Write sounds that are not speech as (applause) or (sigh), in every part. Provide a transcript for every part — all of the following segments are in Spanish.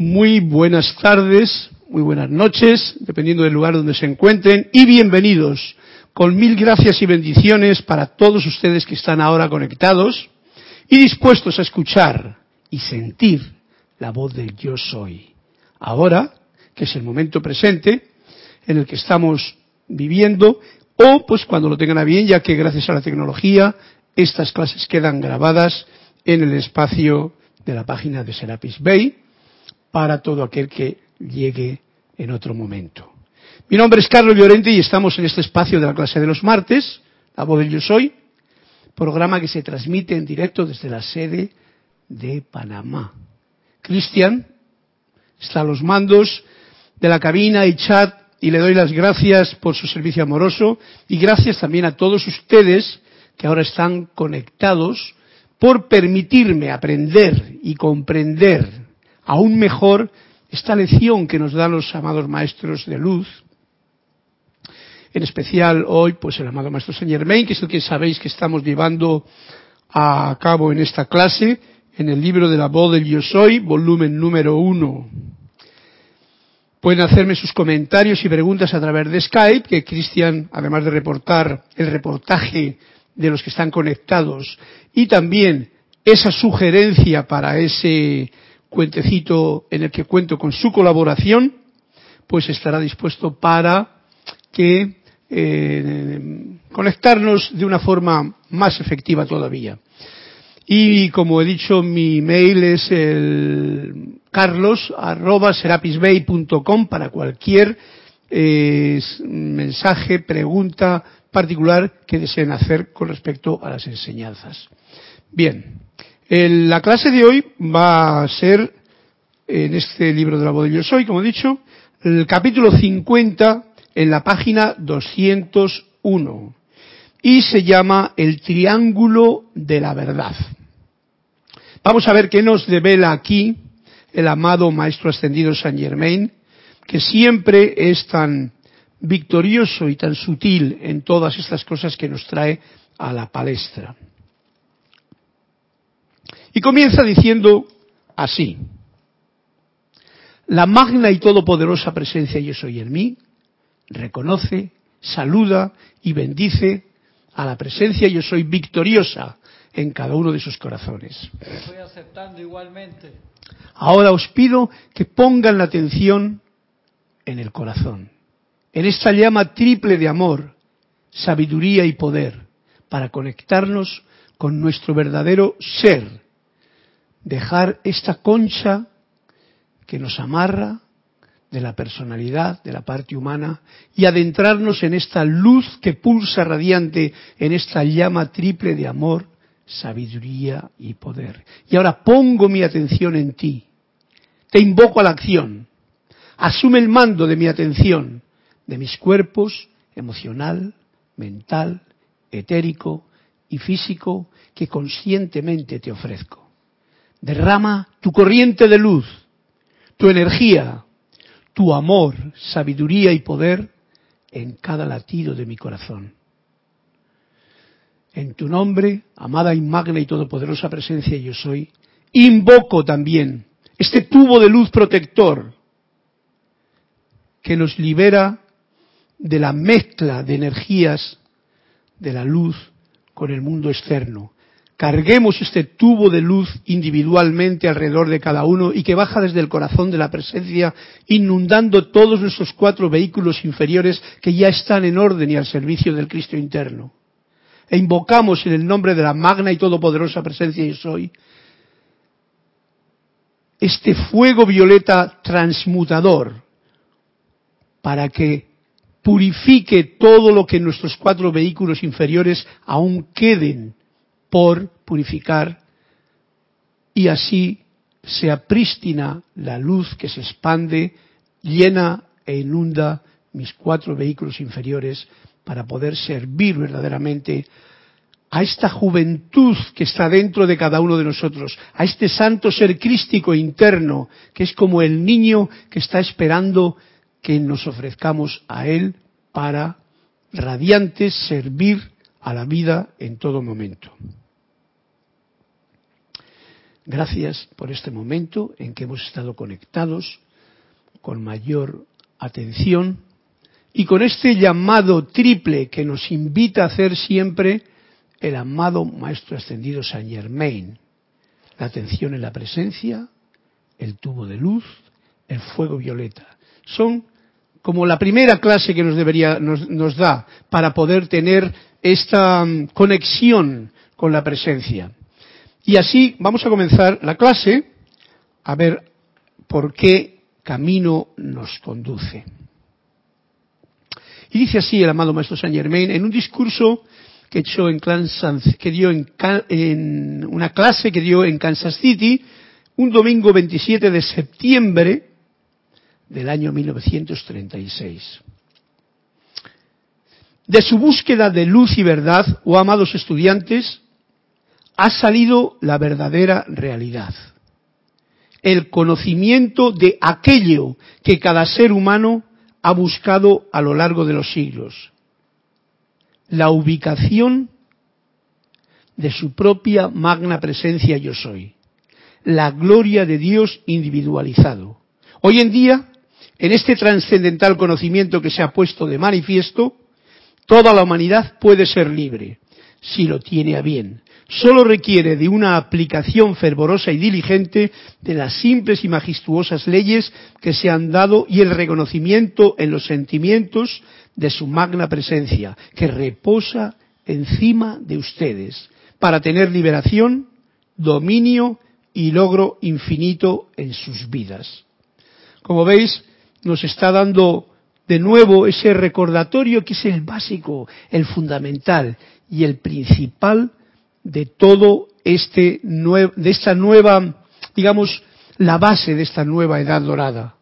Muy buenas tardes, muy buenas noches, dependiendo del lugar donde se encuentren, y bienvenidos, con mil gracias y bendiciones para todos ustedes que están ahora conectados y dispuestos a escuchar y sentir la voz del yo soy. Ahora, que es el momento presente en el que estamos viviendo, o pues cuando lo tengan a bien, ya que gracias a la tecnología estas clases quedan grabadas en el espacio de la página de Serapis Bay para todo aquel que llegue en otro momento. Mi nombre es Carlos Llorente y estamos en este espacio de la clase de los martes, La Voz del Yo Soy, programa que se transmite en directo desde la sede de Panamá. Cristian está a los mandos de la cabina y chat y le doy las gracias por su servicio amoroso y gracias también a todos ustedes que ahora están conectados por permitirme aprender y comprender aún mejor esta lección que nos dan los amados maestros de luz. En especial hoy, pues el amado maestro Saint Germain, que es el que sabéis que estamos llevando a cabo en esta clase, en el libro de la voz del Yo Soy, volumen número uno. Pueden hacerme sus comentarios y preguntas a través de Skype, que Cristian, además de reportar el reportaje de los que están conectados y también esa sugerencia para ese cuentecito en el que cuento con su colaboración, pues estará dispuesto para que eh, conectarnos de una forma más efectiva todavía. Y como he dicho, mi mail es el carlos para cualquier eh, mensaje, pregunta particular que deseen hacer con respecto a las enseñanzas. Bien, la clase de hoy va a ser en este libro de la voz de Yo Soy, como he dicho, el capítulo 50 en la página 201 y se llama El Triángulo de la Verdad. Vamos a ver qué nos devela aquí el amado Maestro Ascendido Saint Germain, que siempre es tan victorioso y tan sutil en todas estas cosas que nos trae a la palestra. Y comienza diciendo así, la magna y todopoderosa presencia yo soy en mí, reconoce, saluda y bendice a la presencia yo soy victoriosa en cada uno de sus corazones. Estoy aceptando igualmente. Ahora os pido que pongan la atención en el corazón, en esta llama triple de amor, sabiduría y poder, para conectarnos con nuestro verdadero ser, dejar esta concha que nos amarra de la personalidad, de la parte humana, y adentrarnos en esta luz que pulsa radiante, en esta llama triple de amor, sabiduría y poder. Y ahora pongo mi atención en ti. Te invoco a la acción. Asume el mando de mi atención, de mis cuerpos emocional, mental, etérico y físico que conscientemente te ofrezco. Derrama tu corriente de luz, tu energía, tu amor, sabiduría y poder en cada latido de mi corazón. En tu nombre, amada y magna y todopoderosa presencia yo soy, invoco también este tubo de luz protector que nos libera de la mezcla de energías de la luz con el mundo externo. Carguemos este tubo de luz individualmente alrededor de cada uno y que baja desde el corazón de la presencia, inundando todos nuestros cuatro vehículos inferiores que ya están en orden y al servicio del Cristo interno. E invocamos en el nombre de la magna y todopoderosa presencia yo soy, este fuego violeta transmutador para que purifique todo lo que nuestros cuatro vehículos inferiores aún queden por purificar y así sea prístina la luz que se expande, llena e inunda mis cuatro vehículos inferiores para poder servir verdaderamente a esta juventud que está dentro de cada uno de nosotros, a este santo ser crístico interno, que es como el niño que está esperando que nos ofrezcamos a él para radiantes servir a la vida en todo momento. Gracias por este momento en que hemos estado conectados con mayor atención y con este llamado triple que nos invita a hacer siempre el amado Maestro Ascendido Saint Germain. La atención en la presencia, el tubo de luz, el fuego violeta. Son como la primera clase que nos debería, nos da para poder tener esta mm, conexión con la presencia. Y así vamos a comenzar la clase a ver por qué camino nos conduce. Y dice así el amado Maestro Saint Germain en un discurso que, echó en que dio en, en una clase que dio en Kansas City un domingo 27 de septiembre del año 1936. De su búsqueda de luz y verdad, oh amados estudiantes, ha salido la verdadera realidad. El conocimiento de aquello que cada ser humano ha buscado a lo largo de los siglos. La ubicación de su propia magna presencia yo soy. La gloria de Dios individualizado. Hoy en día, en este trascendental conocimiento que se ha puesto de manifiesto, toda la humanidad puede ser libre, si lo tiene a bien, solo requiere de una aplicación fervorosa y diligente de las simples y majestuosas leyes que se han dado y el reconocimiento en los sentimientos de su magna presencia, que reposa encima de ustedes, para tener liberación, dominio y logro infinito en sus vidas. Como veis, nos está dando de nuevo ese recordatorio que es el básico, el fundamental y el principal de todo este de esta nueva, digamos, la base de esta nueva edad dorada.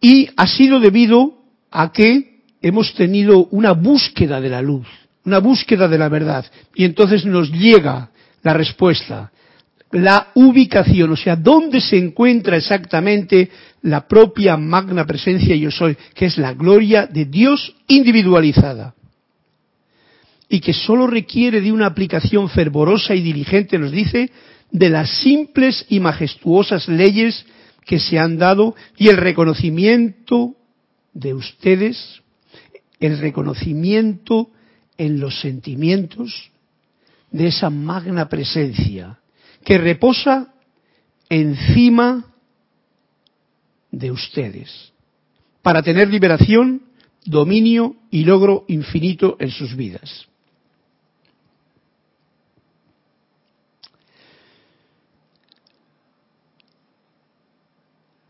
Y ha sido debido a que hemos tenido una búsqueda de la luz, una búsqueda de la verdad, y entonces nos llega la respuesta, la ubicación, o sea, dónde se encuentra exactamente la propia magna presencia yo soy, que es la gloria de Dios individualizada y que solo requiere de una aplicación fervorosa y diligente, nos dice, de las simples y majestuosas leyes que se han dado y el reconocimiento de ustedes, el reconocimiento en los sentimientos de esa magna presencia que reposa encima de ustedes para tener liberación, dominio y logro infinito en sus vidas.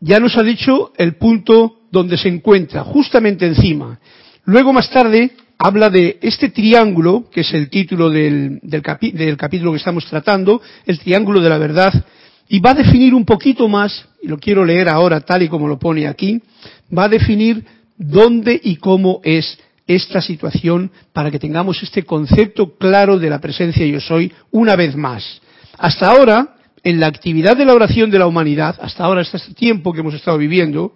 Ya nos ha dicho el punto donde se encuentra, justamente encima. Luego más tarde habla de este triángulo, que es el título del, capítulo que estamos tratando, el triángulo de la verdad, y va a definir un poquito más, y lo quiero leer ahora tal y como lo pone aquí, va a definir dónde y cómo es esta situación para que tengamos este concepto claro de la presencia yo soy una vez más. Hasta ahora en la actividad de la oración de la humanidad, hasta ahora, hasta este tiempo que hemos estado viviendo,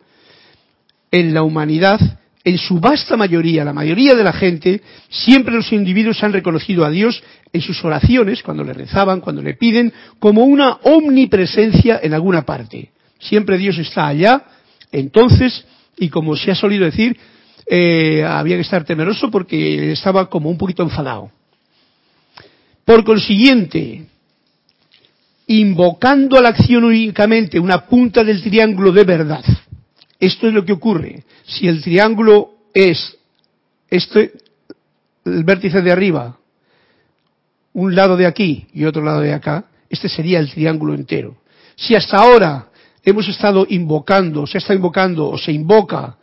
en la humanidad, en su vasta mayoría, la mayoría de la gente, siempre los individuos han reconocido a Dios en sus oraciones, cuando le rezaban, cuando le piden, como una omnipresencia en alguna parte. Siempre Dios está allá, entonces, y como se ha solido decir, eh, había que estar temeroso porque estaba como un poquito enfadado. Por consiguiente, invocando a la acción únicamente una punta del triángulo de verdad. Esto es lo que ocurre. Si el triángulo es este, el vértice de arriba, un lado de aquí y otro lado de acá, este sería el triángulo entero. Si hasta ahora hemos estado invocando, se está invocando o se invoca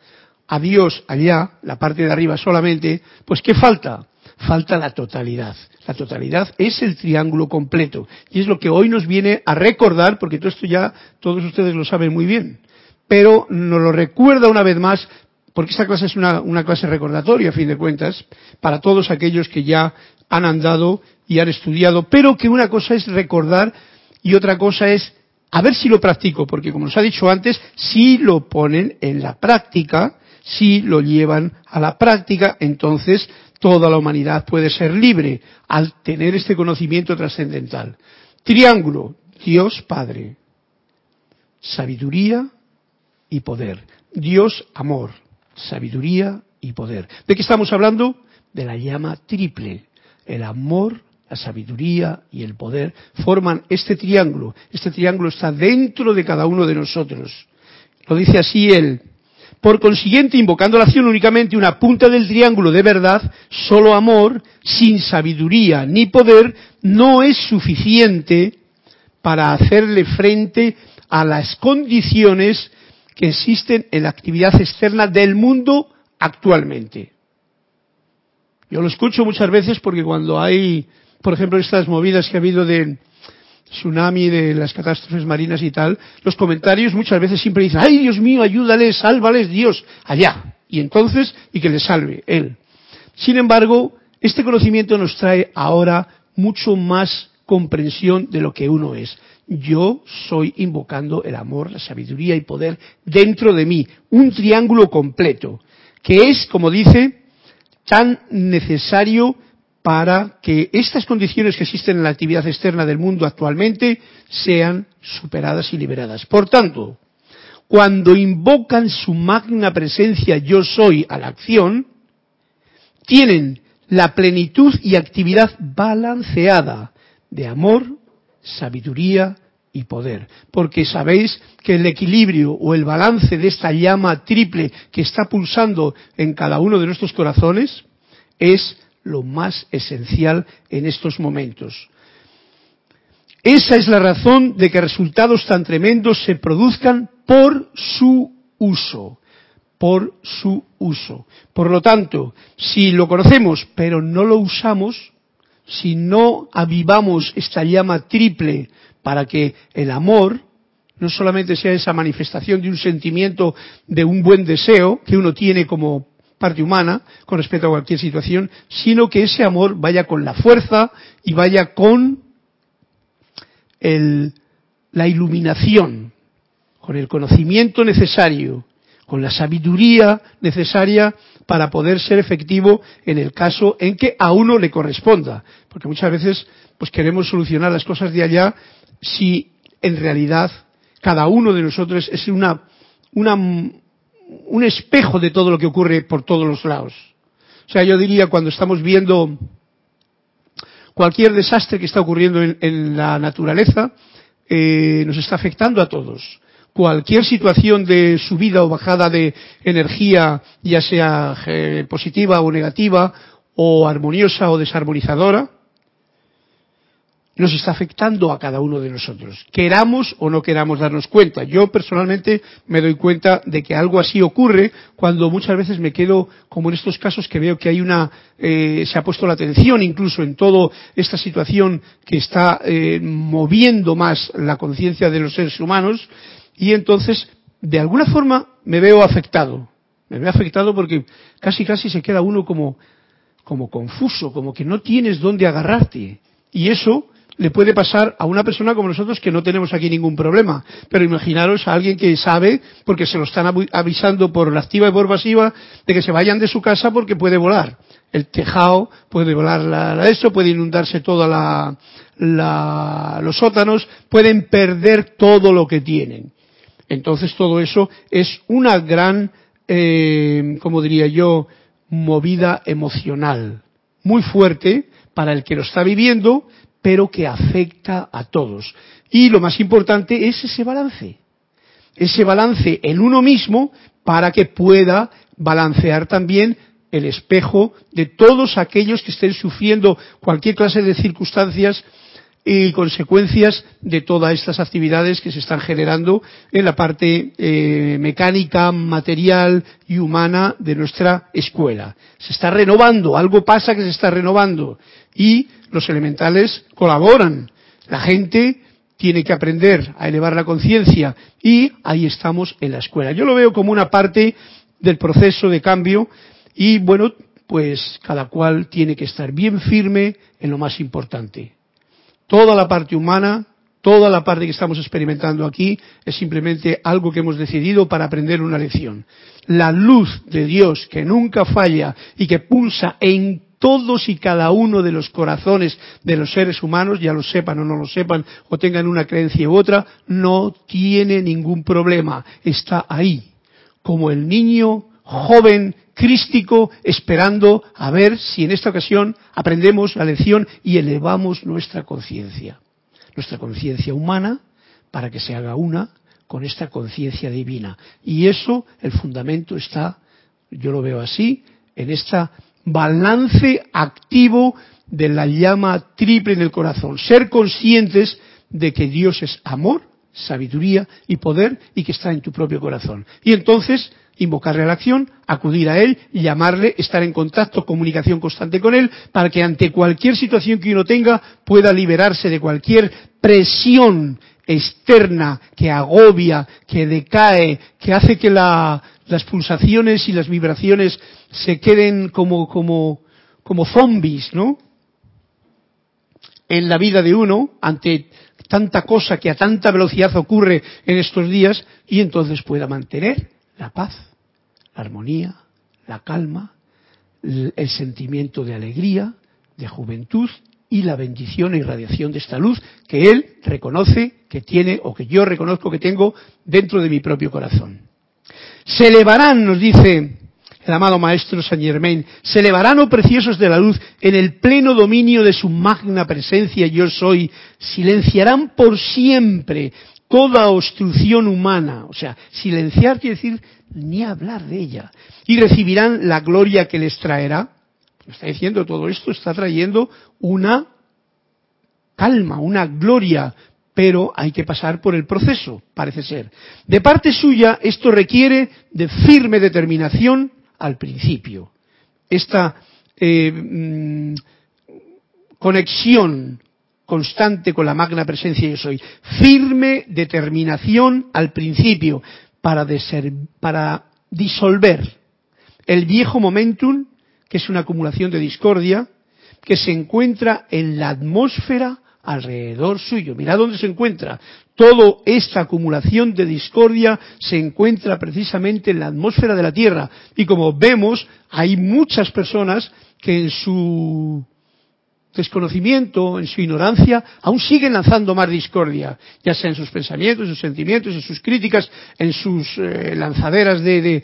a Dios allá, la parte de arriba solamente, pues ¿qué falta? Falta la totalidad. La totalidad es el triángulo completo. Y es lo que hoy nos viene a recordar, porque todo esto ya todos ustedes lo saben muy bien. Pero nos lo recuerda una vez más, porque esta clase es una, clase recordatoria, a fin de cuentas, para todos aquellos que ya han andado y han estudiado. Pero que una cosa es recordar y otra cosa es a ver si lo practico, porque como nos ha dicho antes, si lo ponen en la práctica, si lo llevan a la práctica, entonces toda la humanidad puede ser libre al tener este conocimiento trascendental. Triángulo, Dios Padre, sabiduría y poder. Dios amor, sabiduría y poder. ¿De qué estamos hablando? De la llama triple. El amor, la sabiduría y el poder forman este triángulo. Este triángulo está dentro de cada uno de nosotros. Lo dice así él. Por consiguiente, invocando la acción únicamente una punta del triángulo de verdad, solo amor, sin sabiduría ni poder, no es suficiente para hacerle frente a las condiciones que existen en la actividad externa del mundo actualmente. Yo lo escucho muchas veces porque cuando hay, por ejemplo, estas movidas que ha habido de tsunami, de las catástrofes marinas y tal, los comentarios muchas veces siempre dicen, ay Dios mío, ayúdales, sálvales Dios, allá. Y entonces, y que le salve Él. Sin embargo, este conocimiento nos trae ahora mucho más comprensión de lo que uno es. Yo soy invocando el amor, la sabiduría y poder dentro de mí, un triángulo completo, que es, como dice, tan necesario para que estas condiciones que existen en la actividad externa del mundo actualmente sean superadas y liberadas. Por tanto, cuando invocan su magna presencia yo soy a la acción, tienen la plenitud y actividad balanceada de amor, sabiduría y poder. Porque sabéis que el equilibrio o el balance de esta llama triple que está pulsando en cada uno de nuestros corazones es lo más esencial en estos momentos. Esa es la razón de que resultados tan tremendos se produzcan por su uso, por su uso. Por lo tanto, si lo conocemos pero no lo usamos, si no avivamos esta llama triple para que el amor no solamente sea esa manifestación de un sentimiento, de un buen deseo que uno tiene como parte humana con respecto a cualquier situación, sino que ese amor vaya con la fuerza y vaya con el, la iluminación, con el conocimiento necesario, con la sabiduría necesaria para poder ser efectivo en el caso en que a uno le corresponda. Porque muchas veces pues queremos solucionar las cosas de allá si en realidad cada uno de nosotros es una, una un espejo de todo lo que ocurre por todos los lados. O sea, yo diría cuando estamos viendo cualquier desastre que está ocurriendo en, la naturaleza, eh, nos está afectando a todos. Cualquier situación de subida o bajada de energía, ya sea eh, positiva o negativa, o armoniosa o desarmonizadora, nos está afectando a cada uno de nosotros, queramos o no queramos darnos cuenta. Yo personalmente me doy cuenta de que algo así ocurre cuando muchas veces me quedo, como en estos casos que veo que hay una, eh, se ha puesto la atención incluso en toda esta situación que está eh, moviendo más la conciencia de los seres humanos y entonces de alguna forma me veo afectado. Me veo afectado porque casi casi se queda uno como, como confuso, como que no tienes dónde agarrarte. Y eso, le puede pasar a una persona como nosotros que no tenemos aquí ningún problema. Pero imaginaros a alguien que sabe, porque se lo están avisando por la activa y por pasiva, de que se vayan de su casa porque puede volar. El tejado puede volar la, eso, puede inundarse todos los sótanos, pueden perder todo lo que tienen. Entonces todo eso es una gran, eh, como diría yo, movida emocional muy fuerte para el que lo está viviendo, pero que afecta a todos. Y lo más importante es ese balance. Ese balance en uno mismo para que pueda balancear también el espejo de todos aquellos que estén sufriendo cualquier clase de circunstancias y consecuencias de todas estas actividades que se están generando en la parte eh, mecánica, material y humana de nuestra escuela. Se está renovando, algo pasa que se está renovando y los elementales colaboran. La gente tiene que aprender a elevar la conciencia y ahí estamos en la escuela. Yo lo veo como una parte del proceso de cambio y bueno, pues cada cual tiene que estar bien firme en lo más importante. Toda la parte humana, toda la parte que estamos experimentando aquí es simplemente algo que hemos decidido para aprender una lección. La luz de Dios que nunca falla y que pulsa en todos y cada uno de los corazones de los seres humanos, ya lo sepan o no lo sepan, o tengan una creencia u otra, no tiene ningún problema. Está ahí, como el niño joven crístico esperando a ver si en esta ocasión aprendemos la lección y elevamos nuestra conciencia, nuestra conciencia humana, para que se haga una con esta conciencia divina. Y eso, el fundamento está, yo lo veo así, en este balance activo de la llama triple en el corazón. Ser conscientes de que Dios es amor, sabiduría y poder y que está en tu propio corazón. Y entonces invocarle a la acción, acudir a él, llamarle, estar en contacto, comunicación constante con él, para que ante cualquier situación que uno tenga pueda liberarse de cualquier presión externa que agobia, que decae, que hace que las pulsaciones y las vibraciones se queden como, como, como zombies, ¿no? En la vida de uno, ante tanta cosa que a tanta velocidad ocurre en estos días, y entonces pueda mantener la paz, la armonía, la calma, el sentimiento de alegría, de juventud y la bendición e irradiación de esta luz que él reconoce que tiene o que yo reconozco que tengo dentro de mi propio corazón. Se elevarán, nos dice el amado Maestro Saint Germain, se elevarán, oh preciosos de la luz, en el pleno dominio de su magna presencia yo soy, silenciarán por siempre toda obstrucción humana, o sea, silenciar quiere decir ni hablar de ella, y recibirán la gloria que les traerá. Está diciendo todo esto, está trayendo una calma, una gloria, pero hay que pasar por el proceso, parece ser. De parte suya, esto requiere de firme determinación al principio. Esta eh, mm, conexión constante con la magna presencia yo soy. Firme determinación al principio para, para disolver el viejo momentum, que es una acumulación de discordia, que se encuentra en la atmósfera alrededor suyo. Mira dónde se encuentra. Toda esta acumulación de discordia se encuentra precisamente en la atmósfera de la Tierra. Y como vemos, hay muchas personas que en su desconocimiento, en su ignorancia, aún siguen lanzando más discordia, ya sea en sus pensamientos, en sus sentimientos, en sus críticas, en sus eh, lanzaderas de,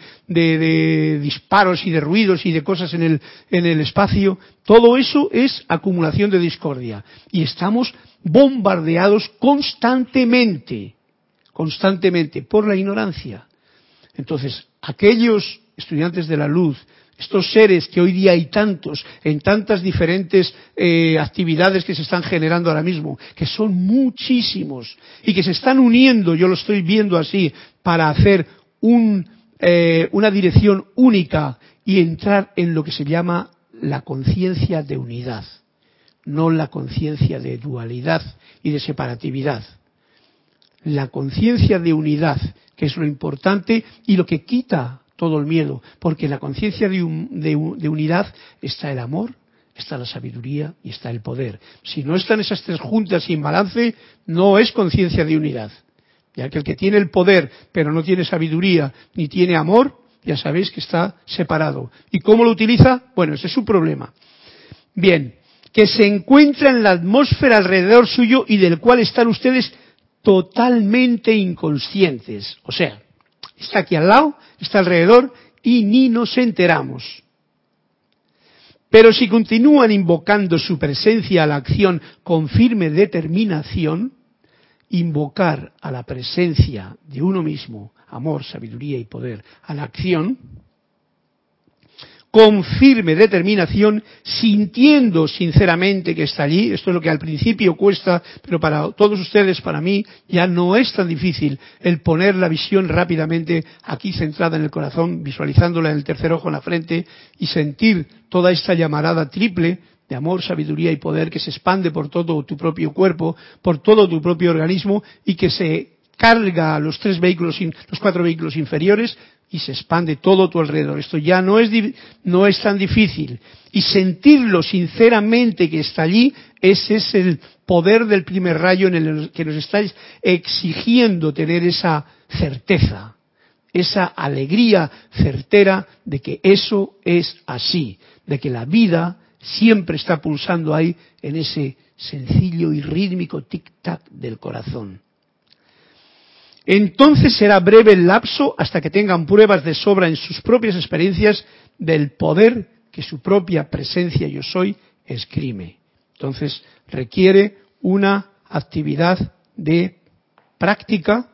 disparos y de ruidos y de cosas en el, en el espacio. Todo eso es acumulación de discordia. Y estamos bombardeados constantemente, constantemente, por la ignorancia. Entonces, aquellos estudiantes de la luz estos seres que hoy día hay tantos, en tantas diferentes eh, actividades que se están generando ahora mismo, que son muchísimos y que se están uniendo, yo lo estoy viendo así, para hacer eh, una dirección única y entrar en lo que se llama la conciencia de unidad, no la conciencia de dualidad y de separatividad. La conciencia de unidad, que es lo importante y lo que quita todo el miedo, porque en la conciencia de, unidad está el amor, está la sabiduría y está el poder. Si no están esas tres juntas sin balance, no es conciencia de unidad. Ya que el que tiene el poder, pero no tiene sabiduría ni tiene amor, ya sabéis que está separado. ¿Y cómo lo utiliza? Bueno, ese es su problema. Bien, que se encuentra en la atmósfera alrededor suyo y del cual están ustedes totalmente inconscientes. O sea, está aquí al lado, está alrededor y ni nos enteramos. Pero si continúan invocando su presencia a la acción con firme determinación, invocar a la presencia de uno mismo, amor, sabiduría y poder, a la acción, con firme determinación, sintiendo sinceramente que está allí. Esto es lo que al principio cuesta, pero para todos ustedes, para mí, ya no es tan difícil el poner la visión rápidamente aquí centrada en el corazón, visualizándola en el tercer ojo en la frente y sentir toda esta llamarada triple de amor, sabiduría y poder que se expande por todo tu propio cuerpo, por todo tu propio organismo y que se carga los tres vehículos, los cuatro vehículos inferiores y se expande todo a tu alrededor. Esto ya no es, no es tan difícil. Y sentirlo sinceramente que está allí, ese es el poder del primer rayo en el que nos estáis exigiendo tener esa certeza, esa alegría certera de que eso es así, de que la vida siempre está pulsando ahí en ese sencillo y rítmico tic-tac del corazón. Entonces será breve el lapso hasta que tengan pruebas de sobra en sus propias experiencias del poder que su propia presencia yo soy escrime. Entonces requiere una actividad de práctica,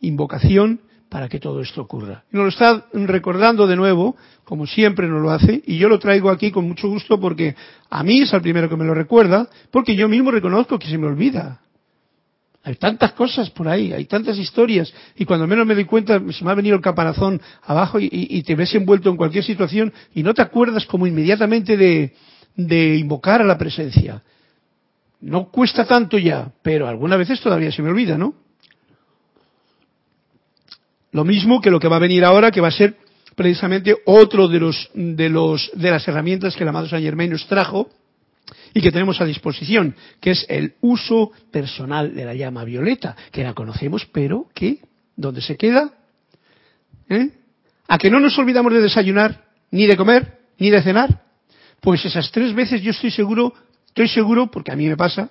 invocación, para que todo esto ocurra. Nos lo está recordando de nuevo, como siempre nos lo hace, y yo lo traigo aquí con mucho gusto porque a mí es el primero que me lo recuerda, porque yo mismo reconozco que se me olvida. Hay tantas cosas por ahí, hay tantas historias, y cuando menos me doy cuenta se me ha venido el caparazón abajo y, te ves envuelto en cualquier situación y no te acuerdas como inmediatamente de, invocar a la presencia. No cuesta tanto ya, pero algunas veces todavía se me olvida, ¿no? Lo mismo que lo que va a venir ahora, que va a ser precisamente otro de los de los de las herramientas que el amado Saint Germain nos trajo y que tenemos a disposición, que es el uso personal de la llama violeta, que la conocemos, pero que ¿dónde se queda? ¿Eh? ¿A que no nos olvidamos de desayunar, ni de comer, ni de cenar? Pues esas tres veces yo estoy seguro, estoy seguro, porque a mí me pasa,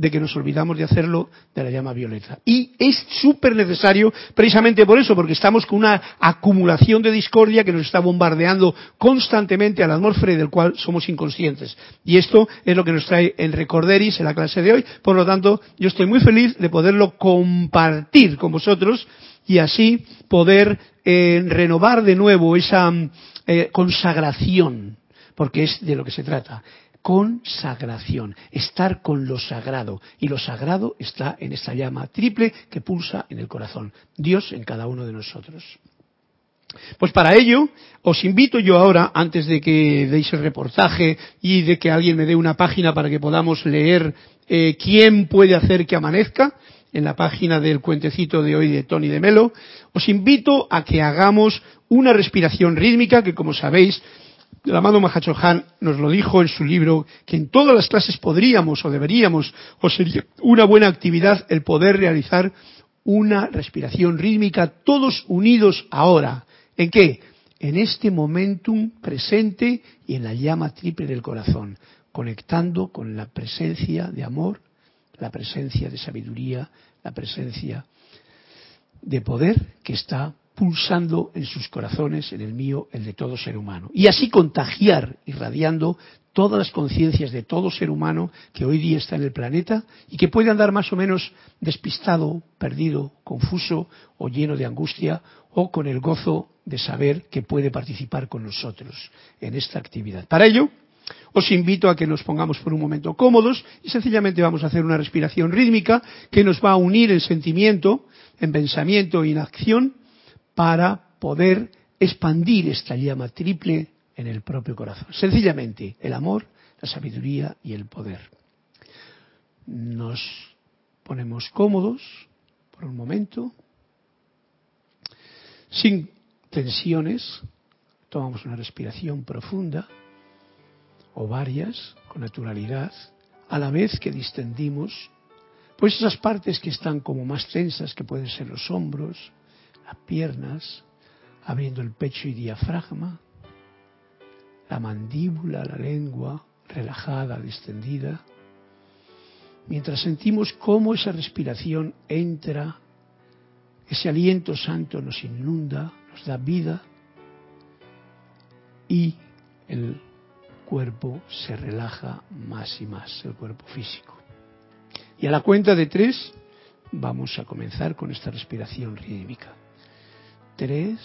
de que nos olvidamos de hacerlo de la llama violeta. Y es súper necesario precisamente por eso, porque estamos con una acumulación de discordia que nos está bombardeando constantemente a la atmósfera y del cual somos inconscientes. Y esto es lo que nos trae el Recorderis en la clase de hoy. Por lo tanto, yo estoy muy feliz de poderlo compartir con vosotros y así poder eh, renovar de nuevo esa eh, consagración, porque es de lo que se trata consagración, estar con lo sagrado. Y lo sagrado está en esa llama triple que pulsa en el corazón. Dios en cada uno de nosotros. Pues para ello, os invito yo ahora, antes de que deis el reportaje y de que alguien me dé una página para que podamos leer eh, quién puede hacer que amanezca, en la página del cuentecito de hoy de Tony de Melo, os invito a que hagamos una respiración rítmica que, como sabéis, el amado Mahachohan nos lo dijo en su libro, que en todas las clases podríamos o deberíamos, o sería una buena actividad el poder realizar una respiración rítmica todos unidos ahora. ¿En qué? En este momentum presente y en la llama triple del corazón, conectando con la presencia de amor, la presencia de sabiduría, la presencia de poder que está pulsando en sus corazones, en el mío, el de todo ser humano. Y así contagiar, irradiando todas las conciencias de todo ser humano que hoy día está en el planeta y que puede andar más o menos despistado, perdido, confuso o lleno de angustia o con el gozo de saber que puede participar con nosotros en esta actividad. Para ello, os invito a que nos pongamos por un momento cómodos y sencillamente vamos a hacer una respiración rítmica que nos va a unir en sentimiento, en pensamiento y en acción para poder expandir esta llama triple en el propio corazón. Sencillamente, el amor, la sabiduría y el poder. Nos ponemos cómodos por un momento, sin tensiones, tomamos una respiración profunda o varias con naturalidad, a la vez que distendimos, pues esas partes que están como más tensas, que pueden ser los hombros, las piernas, abriendo el pecho y diafragma, la mandíbula, la lengua relajada, distendida, mientras sentimos cómo esa respiración entra, ese aliento santo nos inunda, nos da vida y el cuerpo se relaja más y más, el cuerpo físico. Y a la cuenta de tres vamos a comenzar con esta respiración rítmica. 3,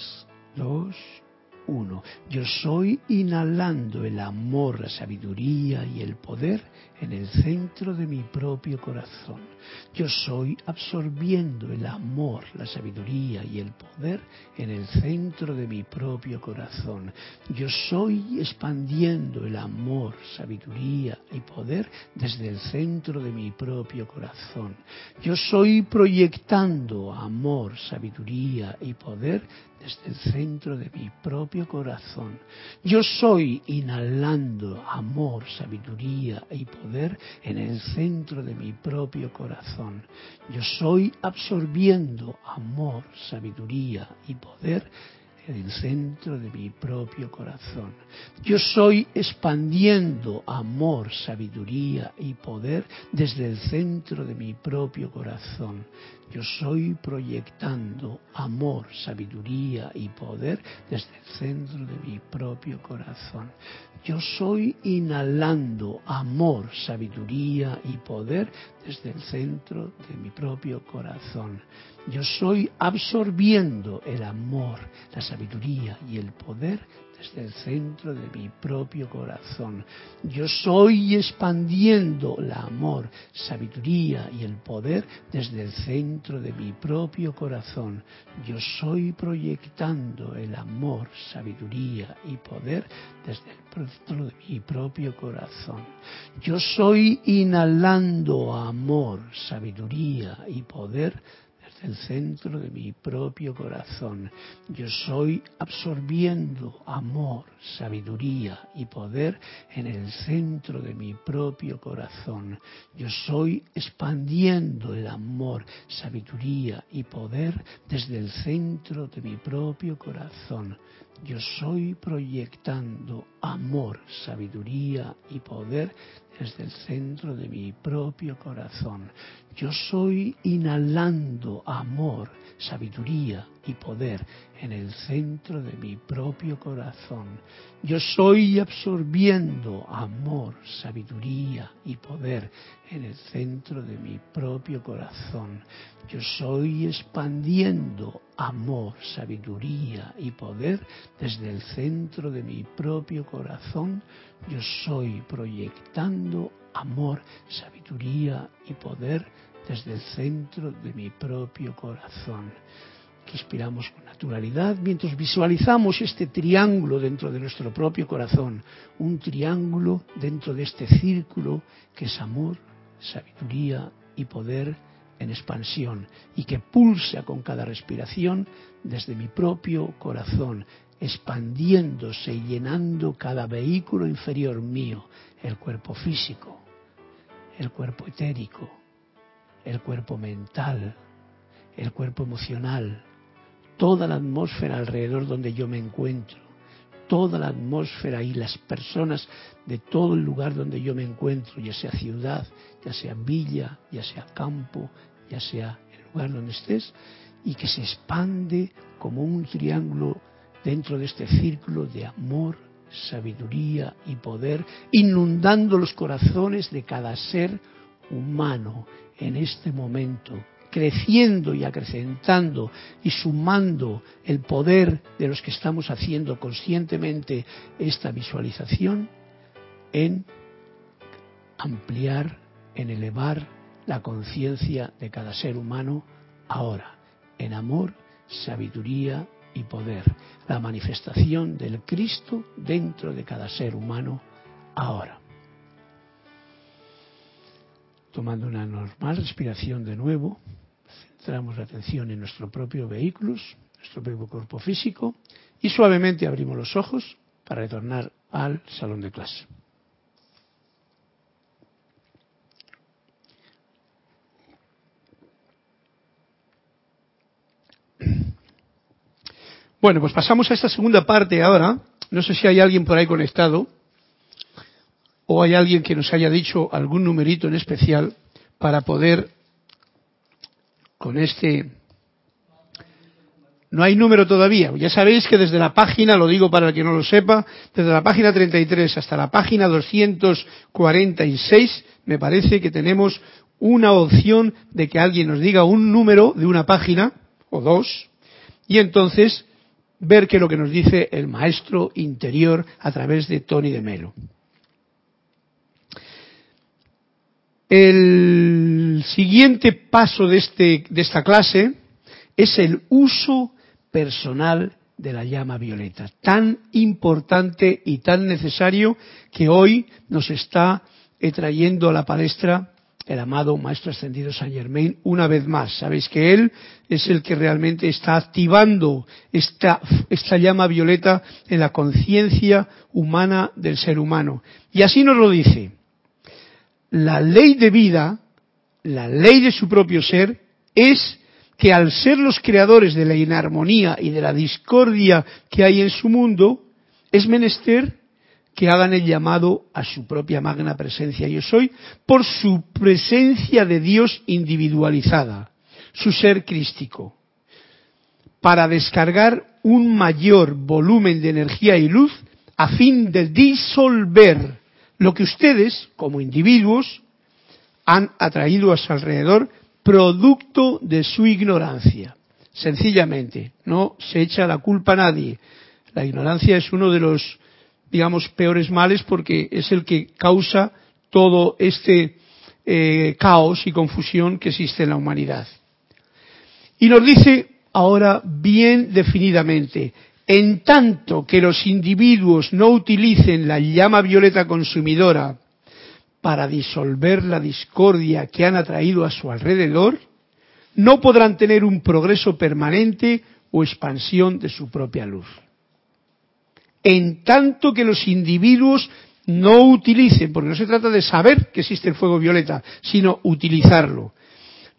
2, uno. Yo soy inhalando el amor, la sabiduría y el poder en el centro de mi propio corazón. Yo soy absorbiendo el amor, la sabiduría y el poder en el centro de mi propio corazón. Yo soy expandiendo el amor, sabiduría y poder desde el centro de mi propio corazón. Yo soy proyectando amor, sabiduría y poder desde el centro de mi propio corazón. Yo soy inhalando amor, sabiduría y poder en el centro de mi propio corazón. Yo soy absorbiendo amor, sabiduría y poder en el centro de mi propio corazón. Yo soy expandiendo amor, sabiduría y poder desde el centro de mi propio corazón. Yo soy proyectando amor, sabiduría y poder desde el centro de mi propio corazón. Yo soy inhalando amor, sabiduría y poder desde el centro de mi propio corazón. Yo soy absorbiendo el amor, la sabiduría y el poder desde el centro de mi propio corazón. Yo soy expandiendo el amor, sabiduría y el poder desde el centro de mi propio corazón. Yo soy proyectando el amor, sabiduría y poder desde el centro de mi propio corazón. Yo soy inhalando amor, sabiduría y poder el centro de mi propio corazón. Yo soy absorbiendo amor, sabiduría y poder en el centro de mi propio corazón. Yo soy expandiendo el amor, sabiduría y poder desde el centro de mi propio corazón. Yo soy proyectando amor, sabiduría y poder desde el centro de mi propio corazón. Yo soy inhalando amor, sabiduría y poder en el centro de mi propio corazón. Yo soy absorbiendo amor, sabiduría y poder en el centro de mi propio corazón. Yo soy expandiendo amor, sabiduría y poder desde el centro de mi propio corazón. Yo soy proyectando amor, sabiduría y poder desde el centro de mi propio corazón. Respiramos con naturalidad mientras visualizamos este triángulo dentro de nuestro propio corazón, un triángulo dentro de este círculo que es amor, sabiduría y poder en expansión y que pulsa con cada respiración desde mi propio corazón, expandiéndose y llenando cada vehículo inferior mío, el cuerpo físico, el cuerpo etérico, el cuerpo mental, el cuerpo emocional, toda la atmósfera alrededor donde yo me encuentro, toda la atmósfera y las personas de todo el lugar donde yo me encuentro, ya sea ciudad, ya sea villa, ya sea campo, ya sea el lugar donde estés, y que se expande como un triángulo dentro de este círculo de amor, sabiduría y poder, inundando los corazones de cada ser humano en este momento, creciendo y acrecentando y sumando el poder de los que estamos haciendo conscientemente esta visualización en ampliar, en elevar la conciencia de cada ser humano ahora, en amor, sabiduría y poder, la manifestación del Cristo dentro de cada ser humano ahora. Tomando una normal respiración de nuevo, centramos la atención en nuestro propio vehículo, nuestro propio cuerpo físico y suavemente abrimos los ojos para retornar al salón de clase. Bueno, pues pasamos a esta segunda parte ahora. No sé si hay alguien por ahí conectado o hay alguien que nos haya dicho algún numerito en especial para poder con este no hay número todavía. Ya sabéis que desde la página, lo digo para el que no lo sepa, desde la página 33 hasta la página 246, me parece que tenemos una opción de que alguien nos diga un número de una página, o dos, y entonces ver qué es lo que nos dice el maestro interior a través de Tony de Melo. El siguiente paso de, este, de esta clase es el uso personal de la llama violeta, tan importante y tan necesario que hoy nos está trayendo a la palestra el amado Maestro Ascendido Saint Germain una vez más. Sabéis que Él es el que realmente está activando esta, esta llama violeta en la conciencia humana del ser humano. Y así nos lo dice la ley de vida, la ley de su propio ser, es que al ser los creadores de la inarmonía y de la discordia que hay en su mundo, es menester que hagan el llamado a su propia magna presencia. Yo soy por su presencia de Dios individualizada, su ser crístico, para descargar un mayor volumen de energía y luz a fin de disolver lo que ustedes, como individuos, han atraído a su alrededor producto de su ignorancia. Sencillamente, no se echa la culpa a nadie. La ignorancia es uno de los digamos, peores males porque es el que causa todo este eh, caos y confusión que existe en la humanidad. Y nos dice ahora bien definidamente, en tanto que los individuos no utilicen la llama violeta consumidora para disolver la discordia que han atraído a su alrededor, no podrán tener un progreso permanente o expansión de su propia luz en tanto que los individuos no utilicen, porque no se trata de saber que existe el fuego violeta, sino utilizarlo.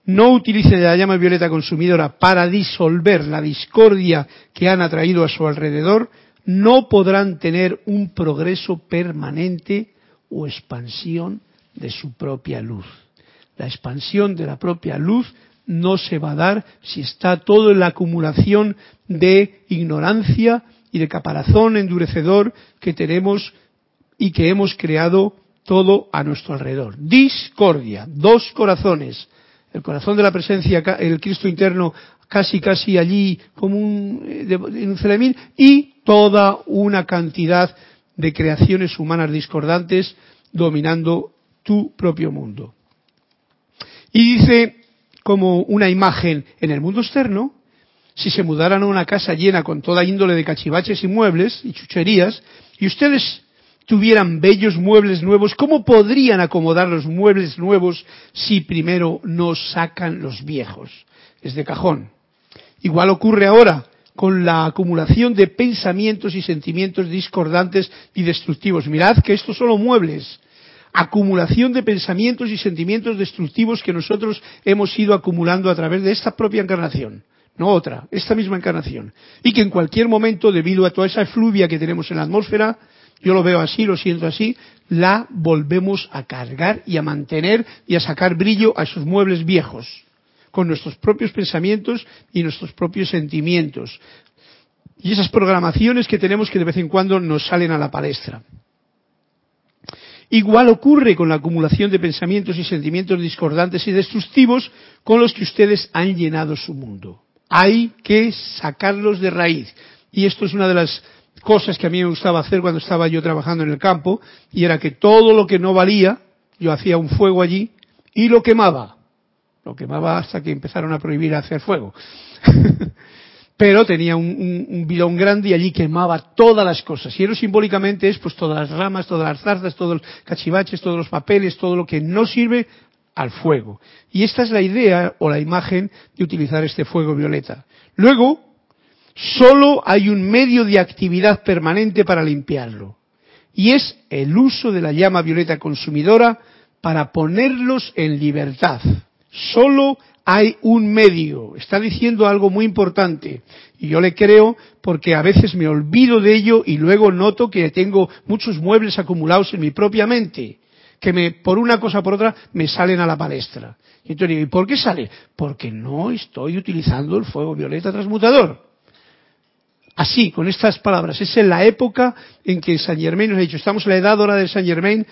No utilicen la llama violeta consumidora para disolver la discordia que han atraído a su alrededor, no podrán tener un progreso permanente o expansión de su propia luz. La expansión de la propia luz no se va a dar si está todo en la acumulación de ignorancia, y de caparazón endurecedor que tenemos y que hemos creado todo a nuestro alrededor. Discordia, dos corazones, el corazón de la presencia, el Cristo interno casi casi allí como un, eh, un y toda una cantidad de creaciones humanas discordantes dominando tu propio mundo. Y dice como una imagen en el mundo externo, si se mudaran a una casa llena con toda índole de cachivaches y muebles y chucherías, y ustedes tuvieran bellos muebles nuevos, ¿cómo podrían acomodar los muebles nuevos si primero no sacan los viejos? Es de cajón. Igual ocurre ahora con la acumulación de pensamientos y sentimientos discordantes y destructivos. Mirad que estos son los muebles. Acumulación de pensamientos y sentimientos destructivos que nosotros hemos ido acumulando a través de esta propia encarnación no otra, esta misma encarnación. Y que en cualquier momento, debido a toda esa efluvia que tenemos en la atmósfera, yo lo veo así, lo siento así, la volvemos a cargar y a mantener y a sacar brillo a esos muebles viejos, con nuestros propios pensamientos y nuestros propios sentimientos. Y esas programaciones que tenemos que de vez en cuando nos salen a la palestra. Igual ocurre con la acumulación de pensamientos y sentimientos discordantes y destructivos con los que ustedes han llenado su mundo hay que sacarlos de raíz. Y esto es una de las cosas que a mí me gustaba hacer cuando estaba yo trabajando en el campo, y era que todo lo que no valía, yo hacía un fuego allí y lo quemaba. Lo quemaba hasta que empezaron a prohibir hacer fuego. (laughs) Pero tenía un, un, grande y allí quemaba todas las cosas. Y eso simbólicamente es pues todas las ramas, todas las zarzas, todos los cachivaches, todos los papeles, todo lo que no sirve al fuego. Y esta es la idea o la imagen de utilizar este fuego violeta. Luego, solo hay un medio de actividad permanente para limpiarlo. Y es el uso de la llama violeta consumidora para ponerlos en libertad. Solo hay un medio. Está diciendo algo muy importante. Y yo le creo porque a veces me olvido de ello y luego noto que tengo muchos muebles acumulados en mi propia mente que me, por una cosa o por otra me salen a la palestra. Y entonces digo, ¿y por qué sale? Porque no estoy utilizando el fuego violeta transmutador. Así, con estas palabras. Es en la época en que San Germain nos ha dicho, estamos en la edad hora de San Germain,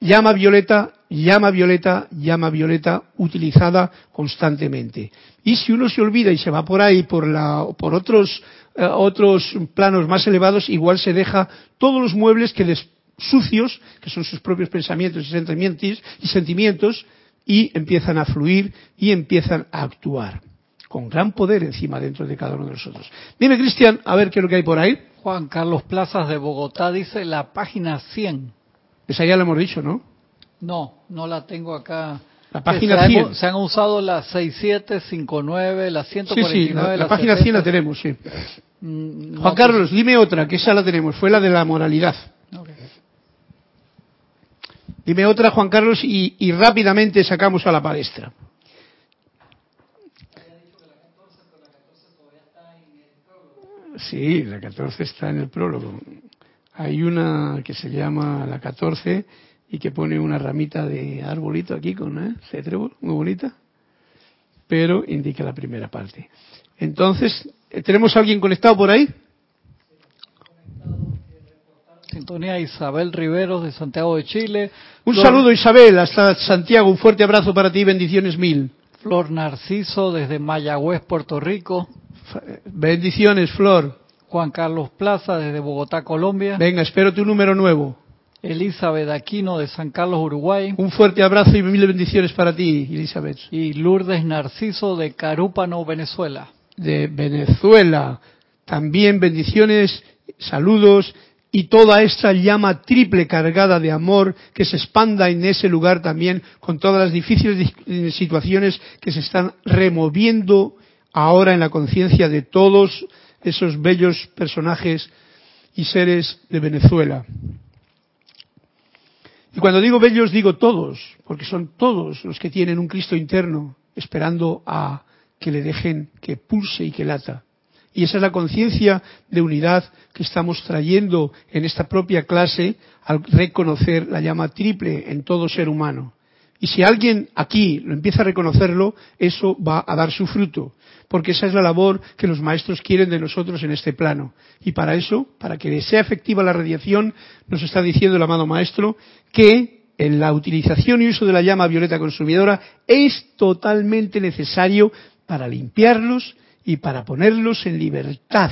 llama violeta, llama violeta, llama violeta, utilizada constantemente. Y si uno se olvida y se va por ahí, por, la, por otros, eh, otros planos más elevados, igual se deja todos los muebles que les sucios, que son sus propios pensamientos y sentimientos, y sentimientos, y empiezan a fluir y empiezan a actuar con gran poder encima dentro de cada uno de nosotros. Dime, Cristian, a ver qué es lo que hay por ahí. Juan Carlos Plazas de Bogotá dice la página 100. Esa ya la hemos dicho, ¿no? No, no la tengo acá. La página 100. Se han usado las 6759, las 149. Sí, sí, la, la página 100 la tenemos, sí. Mm, Juan Carlos, dime otra, que esa la tenemos, fue la de la moralidad. Dime otra, Juan Carlos, y, rápidamente sacamos a la palestra. Sí, la 14 está en el prólogo. Hay una que se llama la 14 y que pone una ramita de arbolito aquí con ¿eh? muy bonita, pero indica la primera parte. Entonces, ¿tenemos a alguien conectado por ahí? Sintonía Isabel Riveros de Santiago de Chile. Un saludo Isabel, hasta Santiago, un fuerte abrazo para ti, bendiciones mil. Flor Narciso desde Mayagüez, Puerto Rico. Bendiciones, Flor. Juan Carlos Plaza desde Bogotá, Colombia. Venga, espero tu número nuevo. Elizabeth Aquino de San Carlos, Uruguay. Un fuerte abrazo y mil bendiciones para ti, Elizabeth. Y Lourdes Narciso de Carúpano, Venezuela. De Venezuela. También bendiciones, saludos y toda esta llama triple cargada de amor que se expanda en ese lugar también con todas las difíciles situaciones que se están removiendo ahora en la conciencia de todos esos bellos personajes y seres de Venezuela. Y cuando digo bellos digo todos, porque son todos los que tienen un Cristo interno esperando a que le dejen que pulse y que lata. Y esa es la conciencia de unidad que estamos trayendo en esta propia clase al reconocer la llama triple en todo ser humano. Y si alguien aquí lo empieza a reconocerlo, eso va a dar su fruto, porque esa es la labor que los maestros quieren de nosotros en este plano. Y para eso, para que sea efectiva la radiación, nos está diciendo el amado maestro que en la utilización y uso de la llama violeta consumidora es totalmente necesario para limpiarlos y para ponerlos en libertad.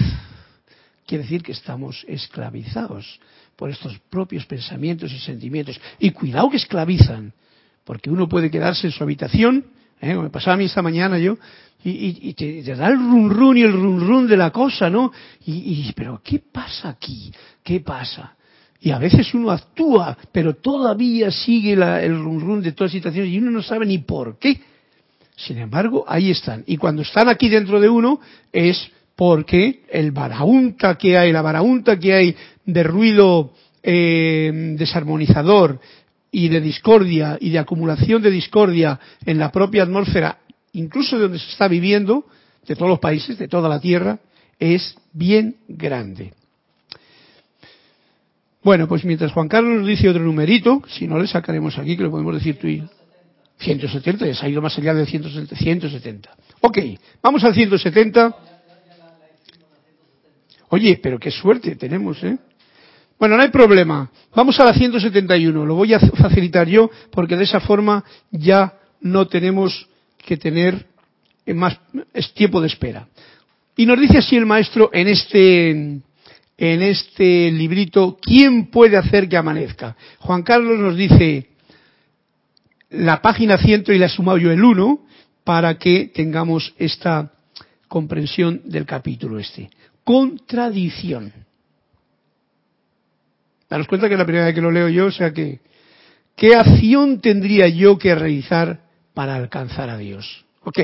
Quiere decir que estamos esclavizados por estos propios pensamientos y sentimientos. Y cuidado que esclavizan, porque uno puede quedarse en su habitación, ¿eh? como me pasaba a mí esta mañana yo, y, te, da el run run y el run run de la cosa, ¿no? Y, y, pero ¿qué pasa aquí? ¿Qué pasa? Y a veces uno actúa, pero todavía sigue el run run de todas las situaciones y uno no sabe ni por qué. Sin embargo, ahí están. Y cuando están aquí dentro de uno es porque el baraunta que hay, la baraunta que hay de ruido eh, desarmonizador y de discordia y de acumulación de discordia en la propia atmósfera, incluso de donde se está viviendo, de todos los países, de toda la Tierra, es bien grande. Bueno, pues mientras Juan Carlos nos dice otro numerito, si no le sacaremos aquí, que lo podemos decir tú y yo. 170, ya se ha ido más allá del 170. 170. Ok, vamos al 170. Oye, pero qué suerte tenemos, ¿eh? Bueno, no hay problema. Vamos a la 171. Lo voy a facilitar yo porque de esa forma ya no tenemos que tener más tiempo de espera. Y nos dice así el maestro en este en este librito ¿Quién puede hacer que amanezca? Juan Carlos nos dice la página 100 y la he sumado yo el 1 para que tengamos esta comprensión del capítulo este. Contradicción. Daros cuenta que es la primera vez que lo leo yo, o sea que, ¿qué acción tendría yo que realizar para alcanzar a Dios? Ok.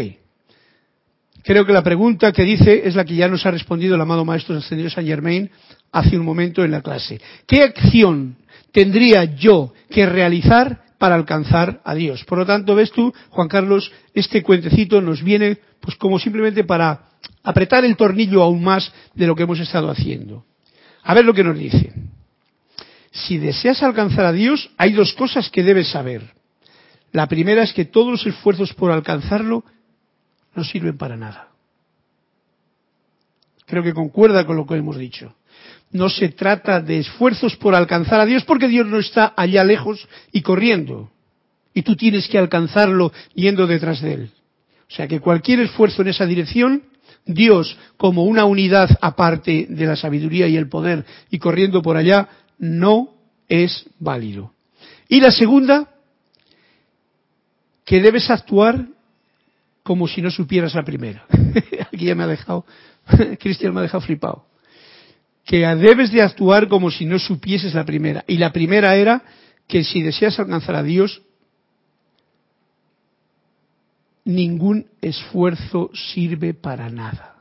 Creo que la pregunta que dice es la que ya nos ha respondido el amado Maestro Ascendido San Germain hace un momento en la clase. ¿Qué acción tendría yo que realizar para alcanzar a Dios. Por lo tanto, ves tú, Juan Carlos, este cuentecito nos viene pues como simplemente para apretar el tornillo aún más de lo que hemos estado haciendo. A ver lo que nos dice. Si deseas alcanzar a Dios, hay dos cosas que debes saber. La primera es que todos los esfuerzos por alcanzarlo no sirven para nada. Creo que concuerda con lo que hemos dicho no se trata de esfuerzos por alcanzar a Dios, porque Dios no está allá lejos y corriendo. Y tú tienes que alcanzarlo yendo detrás de Él. O sea que cualquier esfuerzo en esa dirección, Dios como una unidad aparte de la sabiduría y el poder y corriendo por allá, no es válido. Y la segunda, que debes actuar como si no supieras la primera. (laughs) Aquí ya me ha dejado, (laughs) Cristian me ha dejado flipado que debes de actuar como si no supieses la primera. Y la primera era que si deseas alcanzar a Dios, ningún esfuerzo sirve para nada.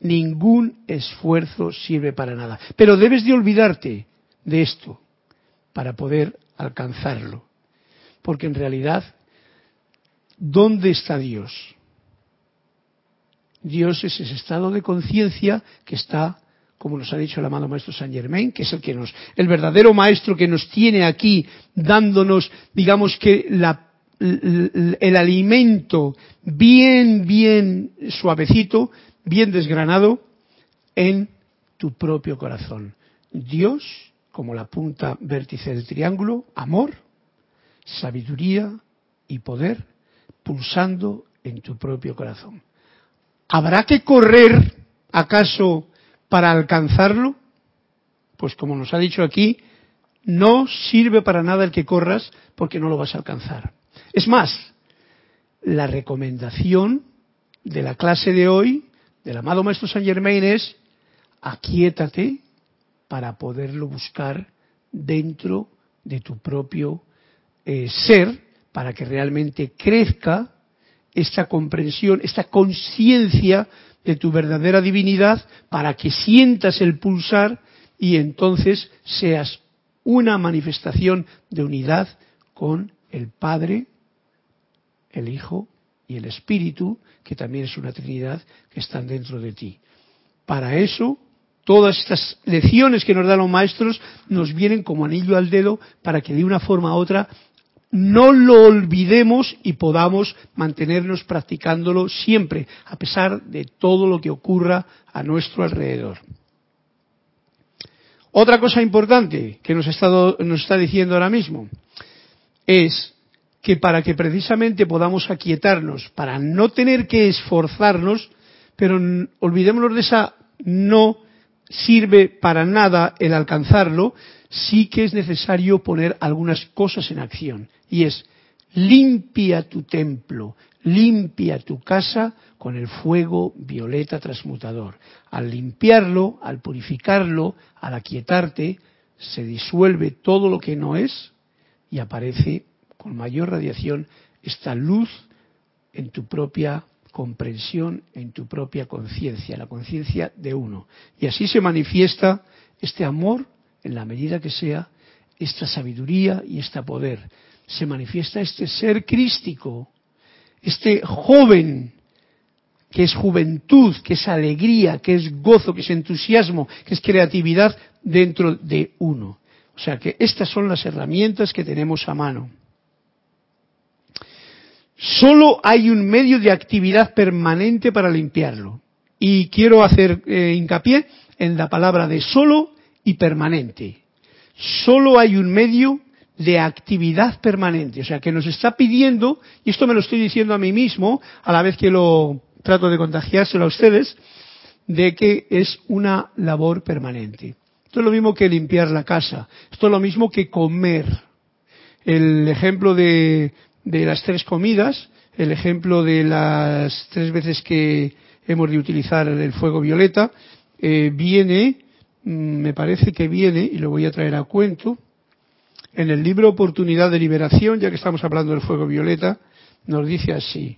Ningún esfuerzo sirve para nada. Pero debes de olvidarte de esto para poder alcanzarlo. Porque en realidad, ¿dónde está Dios? Dios es ese estado de conciencia que está, como nos ha dicho el amado Maestro Saint Germain, que es el que nos, el verdadero Maestro que nos tiene aquí, dándonos, digamos que la, el, el alimento bien, bien suavecito, bien desgranado en tu propio corazón. Dios, como la punta vértice del triángulo, amor, sabiduría y poder, pulsando en tu propio corazón. ¿Habrá que correr acaso para alcanzarlo? Pues como nos ha dicho aquí, no sirve para nada el que corras porque no lo vas a alcanzar. Es más, la recomendación de la clase de hoy del amado Maestro Saint Germain es aquíétate para poderlo buscar dentro de tu propio eh, ser para que realmente crezca esta comprensión, esta conciencia de tu verdadera divinidad para que sientas el pulsar y entonces seas una manifestación de unidad con el Padre, el Hijo y el Espíritu, que también es una Trinidad que están dentro de ti. Para eso, todas estas lecciones que nos dan los maestros nos vienen como anillo al dedo para que de una forma u otra no lo olvidemos y podamos mantenernos practicándolo siempre, a pesar de todo lo que ocurra a nuestro alrededor. Otra cosa importante que nos, está diciendo ahora mismo es que para que precisamente podamos aquietarnos, para no tener que esforzarnos, pero olvidémonos de esa no sirve para nada el alcanzarlo, sí que es necesario poner algunas cosas en acción y es limpia tu templo, limpia tu casa con el fuego violeta transmutador. Al limpiarlo, al purificarlo, al aquietarte, se disuelve todo lo que no es y aparece con mayor radiación esta luz en tu propia comprensión, en tu propia conciencia, la conciencia de uno. Y así se manifiesta este amor, en la medida que sea, esta sabiduría y este poder se manifiesta este ser crístico, este joven que es juventud, que es alegría, que es gozo, que es entusiasmo, que es creatividad dentro de uno. O sea que estas son las herramientas que tenemos a mano. Solo hay un medio de actividad permanente para limpiarlo. Y quiero hacer eh, hincapié en la palabra de solo y permanente. Solo hay un medio de actividad permanente. O sea, que nos está pidiendo, y esto me lo estoy diciendo a mí mismo, a la vez que lo trato de contagiárselo a ustedes, de que es una labor permanente. Esto es lo mismo que limpiar la casa. Esto es lo mismo que comer. El ejemplo de, de las tres comidas, el ejemplo de las tres veces que hemos de utilizar el fuego violeta, eh, viene, me parece que viene, y lo voy a traer a cuento, en el libro Oportunidad de Liberación, ya que estamos hablando del fuego violeta, nos dice así,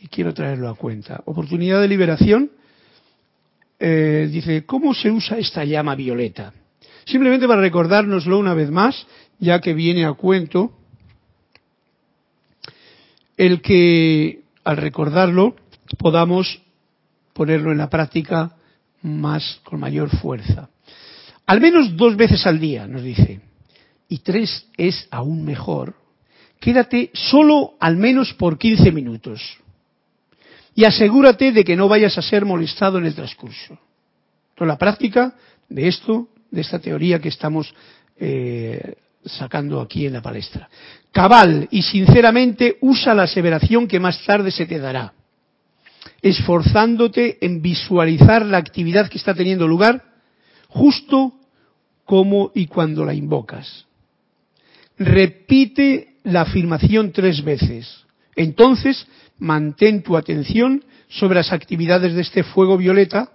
y quiero traerlo a cuenta. Oportunidad de Liberación eh, dice, ¿cómo se usa esta llama violeta? Simplemente para recordárnoslo una vez más, ya que viene a cuento, el que al recordarlo podamos ponerlo en la práctica más con mayor fuerza. Al menos dos veces al día, nos dice y tres es aún mejor, quédate solo al menos por 15 minutos y asegúrate de que no vayas a ser molestado en el transcurso. Entonces, la práctica de esto, de esta teoría que estamos eh, sacando aquí en la palestra. Cabal y sinceramente usa la aseveración que más tarde se te dará, esforzándote en visualizar la actividad que está teniendo lugar justo como y cuando la invocas repite la afirmación tres veces. Entonces, mantén tu atención sobre las actividades de este fuego violeta,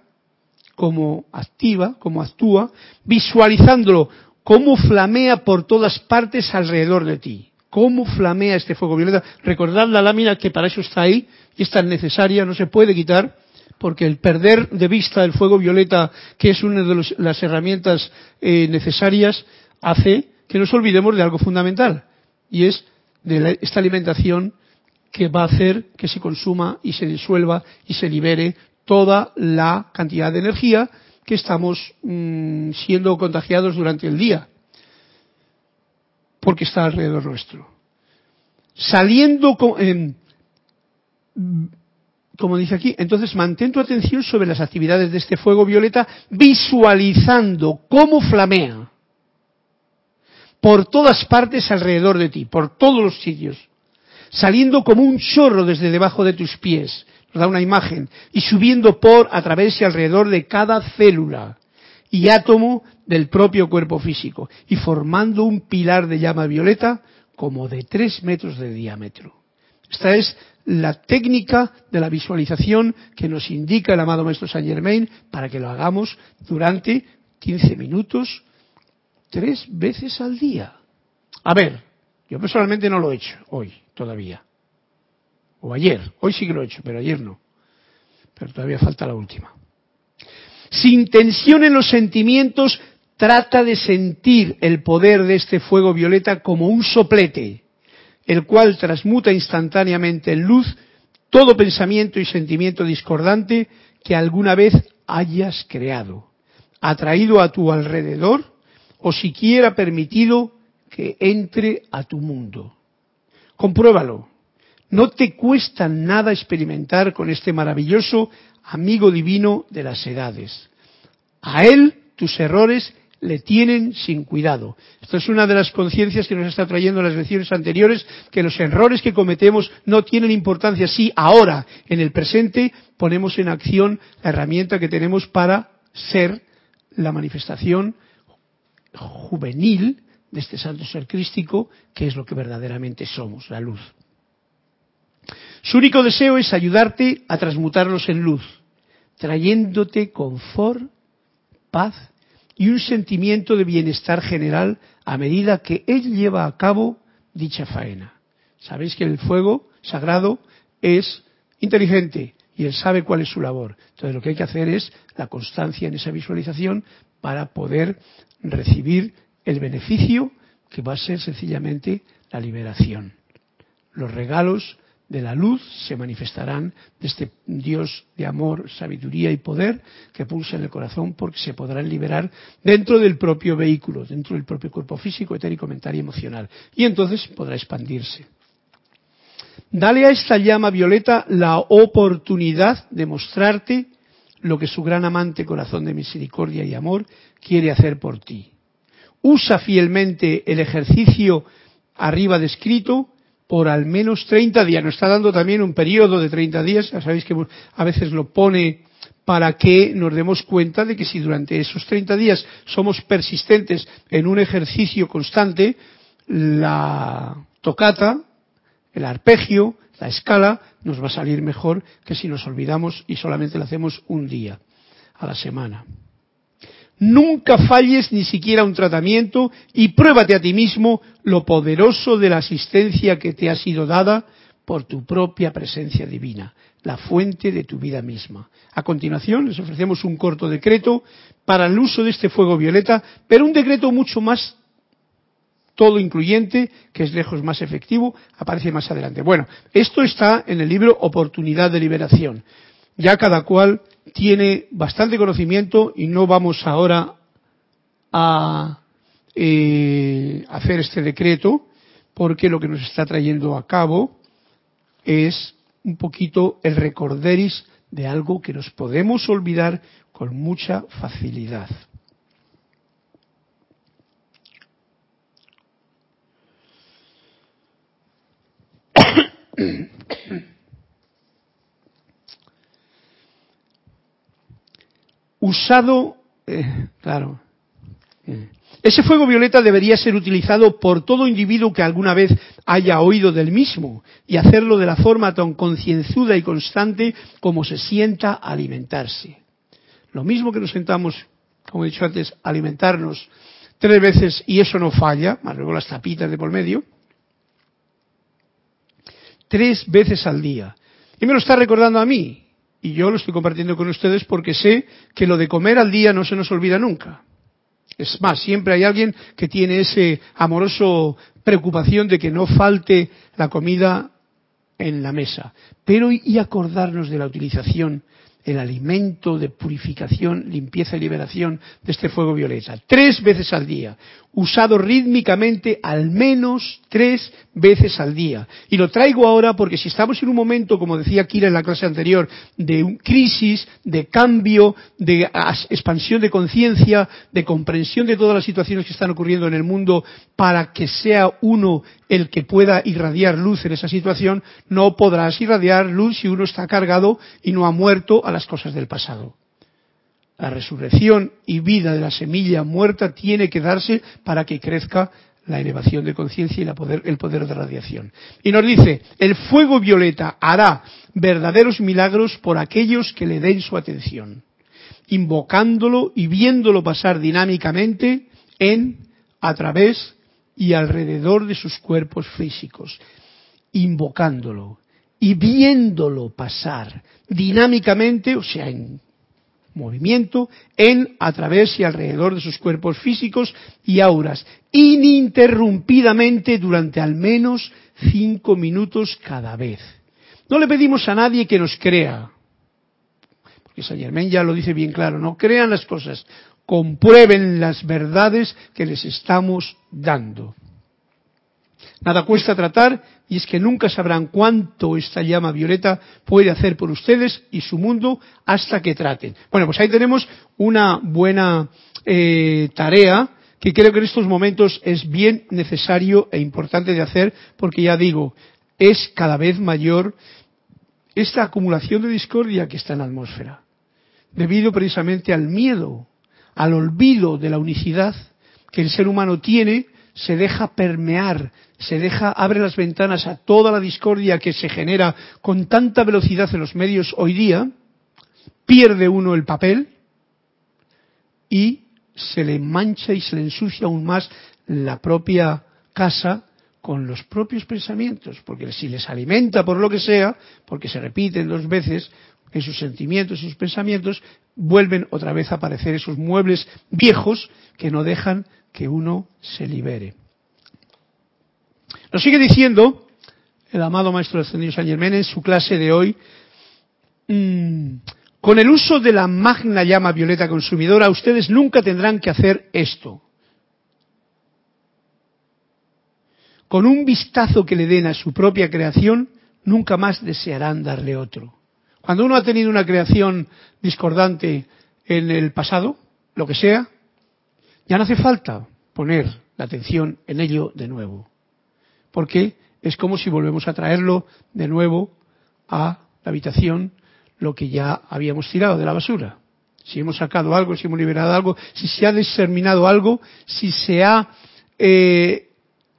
como activa, como actúa, visualizándolo, cómo flamea por todas partes alrededor de ti. Cómo flamea este fuego violeta. Recordad la lámina que para eso está ahí y es tan necesaria, no se puede quitar, porque el perder de vista el fuego violeta, que es una de las herramientas eh, necesarias, hace que nos olvidemos de algo fundamental, y es de esta alimentación que va a hacer que se consuma y se disuelva y se libere toda la cantidad de energía que estamos mm, siendo contagiados durante el día, porque está alrededor nuestro. Saliendo, con, como dice aquí, entonces mantén tu atención sobre las actividades de este fuego violeta, visualizando cómo flamea por todas partes alrededor de ti, por todos los sitios, saliendo como un chorro desde debajo de tus pies, nos da una imagen, y subiendo por, a través y alrededor de cada célula y átomo del propio cuerpo físico, y formando un pilar de llama violeta como de tres metros de diámetro. Esta es la técnica de la visualización que nos indica el amado Maestro Saint Germain para que lo hagamos durante 15 minutos, tres veces al día. A ver, yo personalmente no lo he hecho hoy todavía. O ayer, hoy sí que lo he hecho, pero ayer no. Pero todavía falta la última. Sin tensión en los sentimientos, trata de sentir el poder de este fuego violeta como un soplete el cual transmuta instantáneamente en luz todo pensamiento y sentimiento discordante que alguna vez hayas creado, atraído a tu alrededor o siquiera permitido que entre a tu mundo. Compruébalo. No te cuesta nada experimentar con este maravilloso amigo divino de las edades. A él tus errores le tienen sin cuidado. Esto es una de las conciencias que nos está trayendo las lecciones anteriores, que los errores que cometemos no tienen importancia si ahora, en el presente, ponemos en acción la herramienta que tenemos para ser la manifestación juvenil de este santo ser crístico, que es lo que verdaderamente somos, la luz. Su único deseo es ayudarte a transmutarlos en luz, trayéndote confort, paz y un sentimiento de bienestar general a medida que él lleva a cabo dicha faena. Sabéis que el fuego sagrado es inteligente y él sabe cuál es su labor. Entonces lo que hay que hacer es la constancia en esa visualización para poder recibir el beneficio que va a ser sencillamente la liberación. Los regalos de la luz se manifestarán de este Dios de amor, sabiduría y poder que pulsa en el corazón porque se podrán liberar dentro del propio vehículo, dentro del propio cuerpo físico, etérico, mental y emocional. Y entonces podrá expandirse. Dale a esta llama violeta la oportunidad de mostrarte lo que su gran amante corazón de misericordia y amor quiere hacer por ti. Usa fielmente el ejercicio arriba descrito por al menos 30 días. Nos está dando también un periodo de 30 días. Ya sabéis que a veces lo pone para que nos demos cuenta de que si durante esos 30 días somos persistentes en un ejercicio constante, la tocata, el arpegio, la escala, nos va a salir mejor que si nos olvidamos y solamente lo hacemos un día a la semana. Nunca falles ni siquiera un tratamiento y pruébate a ti mismo lo poderoso de la asistencia que te ha sido dada por tu propia presencia divina, la fuente de tu vida misma. A continuación les ofrecemos un corto decreto para el uso de este fuego violeta, pero un decreto mucho más todo incluyente, que es lejos más efectivo, aparece más adelante. Bueno, esto está en el libro Oportunidad de Liberación. Ya cada cual tiene bastante conocimiento y no vamos ahora a eh, hacer este decreto porque lo que nos está trayendo a cabo es un poquito el recorderis de algo que nos podemos olvidar con mucha facilidad. Usado, eh, claro, eh, ese fuego violeta debería ser utilizado por todo individuo que alguna vez haya oído del mismo y hacerlo de la forma tan concienzuda y constante como se sienta alimentarse. Lo mismo que nos sentamos, como he dicho antes, alimentarnos tres veces y eso no falla, más luego las tapitas de por medio, tres veces al día. Y me lo está recordando a mí, y yo lo estoy compartiendo con ustedes porque sé que lo de comer al día no se nos olvida nunca. Es más, siempre hay alguien que tiene ese amoroso preocupación de que no falte la comida en la mesa. Pero y acordarnos de la utilización el alimento de purificación, limpieza y liberación de este fuego violeta. Tres veces al día, usado rítmicamente al menos tres veces al día. Y lo traigo ahora porque si estamos en un momento, como decía Kira en la clase anterior, de crisis, de cambio, de expansión de conciencia, de comprensión de todas las situaciones que están ocurriendo en el mundo, para que sea uno el que pueda irradiar luz en esa situación, no podrás irradiar luz si uno está cargado y no ha muerto las cosas del pasado. La resurrección y vida de la semilla muerta tiene que darse para que crezca la elevación de conciencia y el poder de radiación. Y nos dice, el fuego violeta hará verdaderos milagros por aquellos que le den su atención, invocándolo y viéndolo pasar dinámicamente en, a través y alrededor de sus cuerpos físicos, invocándolo y viéndolo pasar dinámicamente, o sea, en movimiento en, a través y alrededor de sus cuerpos físicos y auras, ininterrumpidamente durante al menos cinco minutos cada vez. No le pedimos a nadie que nos crea, porque Saint Germain ya lo dice bien claro, no crean las cosas, comprueben las verdades que les estamos dando. Nada cuesta tratar y es que nunca sabrán cuánto esta llama violeta puede hacer por ustedes y su mundo hasta que traten. Bueno, pues ahí tenemos una buena eh, tarea que creo que en estos momentos es bien necesario e importante de hacer porque ya digo, es cada vez mayor esta acumulación de discordia que está en la atmósfera, debido precisamente al miedo, al olvido de la unicidad que el ser humano tiene se deja permear, se deja, abre las ventanas a toda la discordia que se genera con tanta velocidad en los medios hoy día, pierde uno el papel y se le mancha y se le ensucia aún más la propia casa con los propios pensamientos, porque si les alimenta por lo que sea, porque se repiten dos veces en sus sentimientos y sus pensamientos, vuelven otra vez a aparecer esos muebles viejos que no dejan que uno se libere. Nos sigue diciendo el amado Maestro Ascendido San Germán en su clase de hoy, mm, con el uso de la magna llama violeta consumidora, ustedes nunca tendrán que hacer esto. Con un vistazo que le den a su propia creación, nunca más desearán darle otro. Cuando uno ha tenido una creación discordante en el pasado, lo que sea, ya no hace falta poner la atención en ello de nuevo, porque es como si volvemos a traerlo de nuevo a la habitación lo que ya habíamos tirado de la basura. Si hemos sacado algo, si hemos liberado algo, si se ha determinado algo, si se ha eh,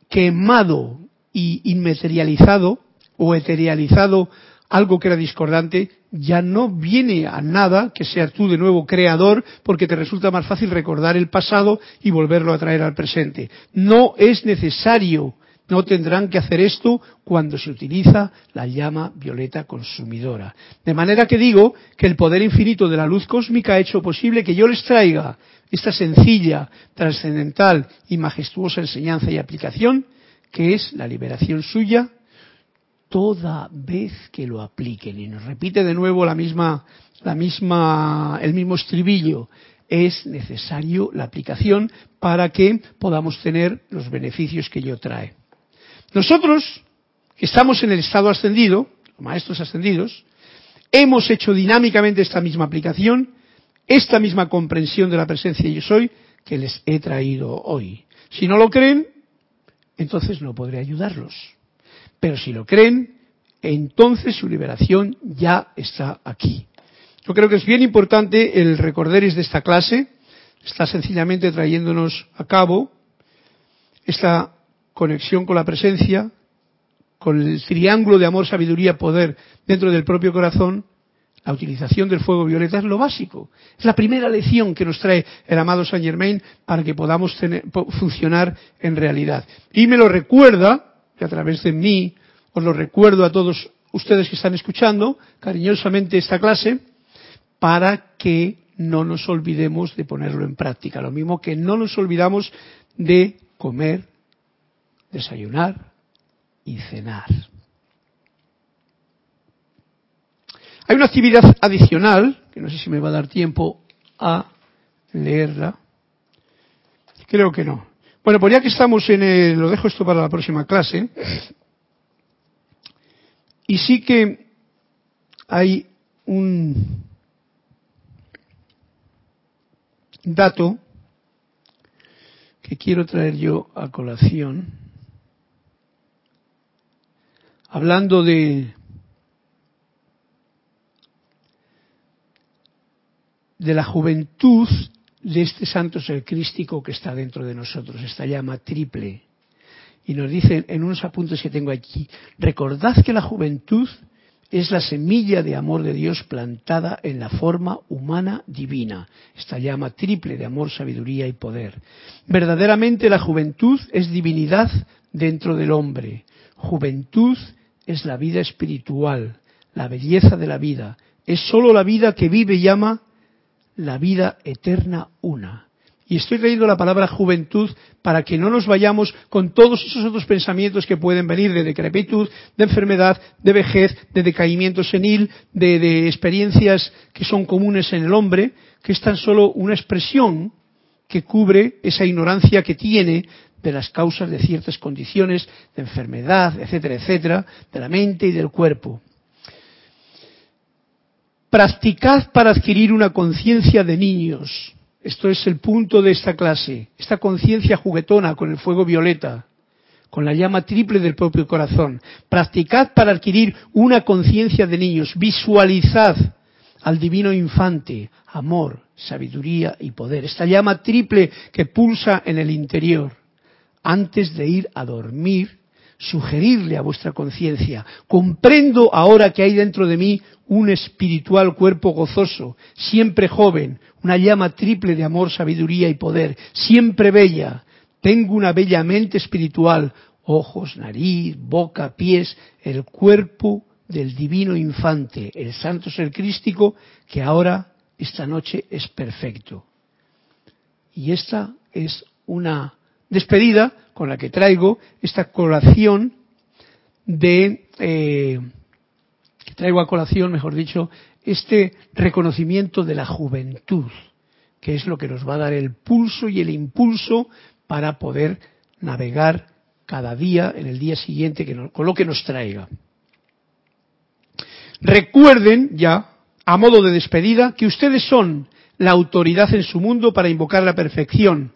quemado y inmaterializado o eterializado algo que era discordante, ya no viene a nada que sea tú de nuevo creador porque te resulta más fácil recordar el pasado y volverlo a traer al presente. No es necesario, no tendrán que hacer esto cuando se utiliza la llama violeta consumidora. De manera que digo que el poder infinito de la luz cósmica ha hecho posible que yo les traiga esta sencilla, trascendental y majestuosa enseñanza y aplicación que es la liberación suya toda vez que lo apliquen. Y nos repite de nuevo la misma, la misma, el mismo estribillo. Es necesario la aplicación para que podamos tener los beneficios que ello trae. Nosotros, que estamos en el estado ascendido, maestros ascendidos, hemos hecho dinámicamente esta misma aplicación, esta misma comprensión de la presencia yo soy, que les he traído hoy. Si no lo creen, entonces no podré ayudarlos. Pero si lo creen, entonces su liberación ya está aquí. Yo creo que es bien importante el recorderis de esta clase, está sencillamente trayéndonos a cabo esta conexión con la presencia, con el triángulo de amor, sabiduría, poder dentro del propio corazón, la utilización del fuego violeta es lo básico. Es la primera lección que nos trae el amado Saint Germain para que podamos funcionar en realidad. Y me lo recuerda que a través de mí os lo recuerdo a todos ustedes que están escuchando cariñosamente esta clase para que no nos olvidemos de ponerlo en práctica. Lo mismo que no nos olvidamos de comer, desayunar y cenar. Hay una actividad adicional, que no sé si me va a dar tiempo a leerla. Creo que no. Bueno, pues ya que estamos en el, lo dejo esto para la próxima clase. Y sí que hay un dato que quiero traer yo a colación, hablando de de la juventud de este santo ser crístico que está dentro de nosotros, esta llama triple. Y nos dicen en unos apuntes que tengo aquí, recordad que la juventud es la semilla de amor de Dios plantada en la forma humana divina, esta llama triple de amor, sabiduría y poder. Verdaderamente la juventud es divinidad dentro del hombre. Juventud es la vida espiritual, la belleza de la vida. Es sólo la vida que vive y ama la vida eterna una. Y estoy trayendo la palabra juventud para que no nos vayamos con todos esos otros pensamientos que pueden venir de decrepitud, de enfermedad, de vejez, de decaimiento senil, de, de experiencias que son comunes en el hombre, que es tan solo una expresión que cubre esa ignorancia que tiene de las causas de ciertas condiciones de enfermedad, etcétera, etcétera, de la mente y del cuerpo. Practicad para adquirir una conciencia de niños. Esto es el punto de esta clase. Esta conciencia juguetona con el fuego violeta, con la llama triple del propio corazón. Practicad para adquirir una conciencia de niños. Visualizad al divino infante, amor, sabiduría y poder. Esta llama triple que pulsa en el interior. Antes de ir a dormir, sugerirle a vuestra conciencia, comprendo ahora que hay dentro de mí un espiritual cuerpo gozoso, siempre joven, una llama triple de amor, sabiduría y poder, siempre bella. Tengo una bella mente espiritual, ojos, nariz, boca, pies, el cuerpo del divino infante, el santo ser crístico, que ahora, esta noche, es perfecto. Y esta es una despedida con la que traigo esta colación de eh, traigo a colación, mejor dicho, este reconocimiento de la juventud, que es lo que nos va a dar el pulso y el impulso para poder navegar cada día en el día siguiente con lo que nos traiga. Recuerden ya, a modo de despedida, que ustedes son la autoridad en su mundo para invocar la perfección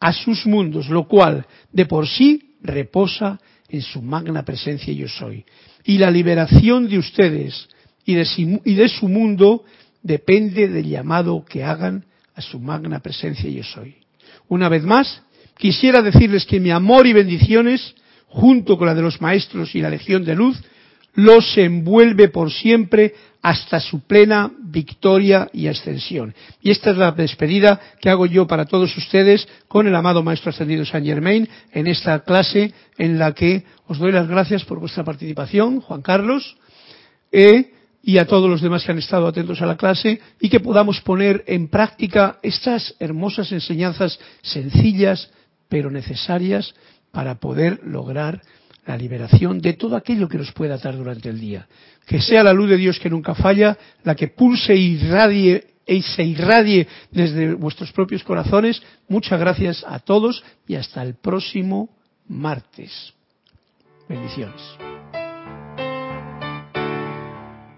a sus mundos, lo cual de por sí reposa en su magna presencia yo soy y la liberación de ustedes y de, su mundo depende del llamado que hagan a su magna presencia yo soy. Una vez más, quisiera decirles que mi amor y bendiciones, junto con la de los maestros y la legión de luz, los envuelve por siempre hasta su plena victoria y ascensión. Y esta es la despedida que hago yo para todos ustedes con el amado Maestro Ascendido Saint Germain en esta clase en la que os doy las gracias por vuestra participación, Juan Carlos, eh, y a todos los demás que han estado atentos a la clase y que podamos poner en práctica estas hermosas enseñanzas sencillas pero necesarias para poder lograr la liberación de todo aquello que nos pueda atar durante el día. Que sea la luz de Dios que nunca falla, la que pulse y se irradie desde vuestros propios corazones. Muchas gracias a todos y hasta el próximo martes. Bendiciones.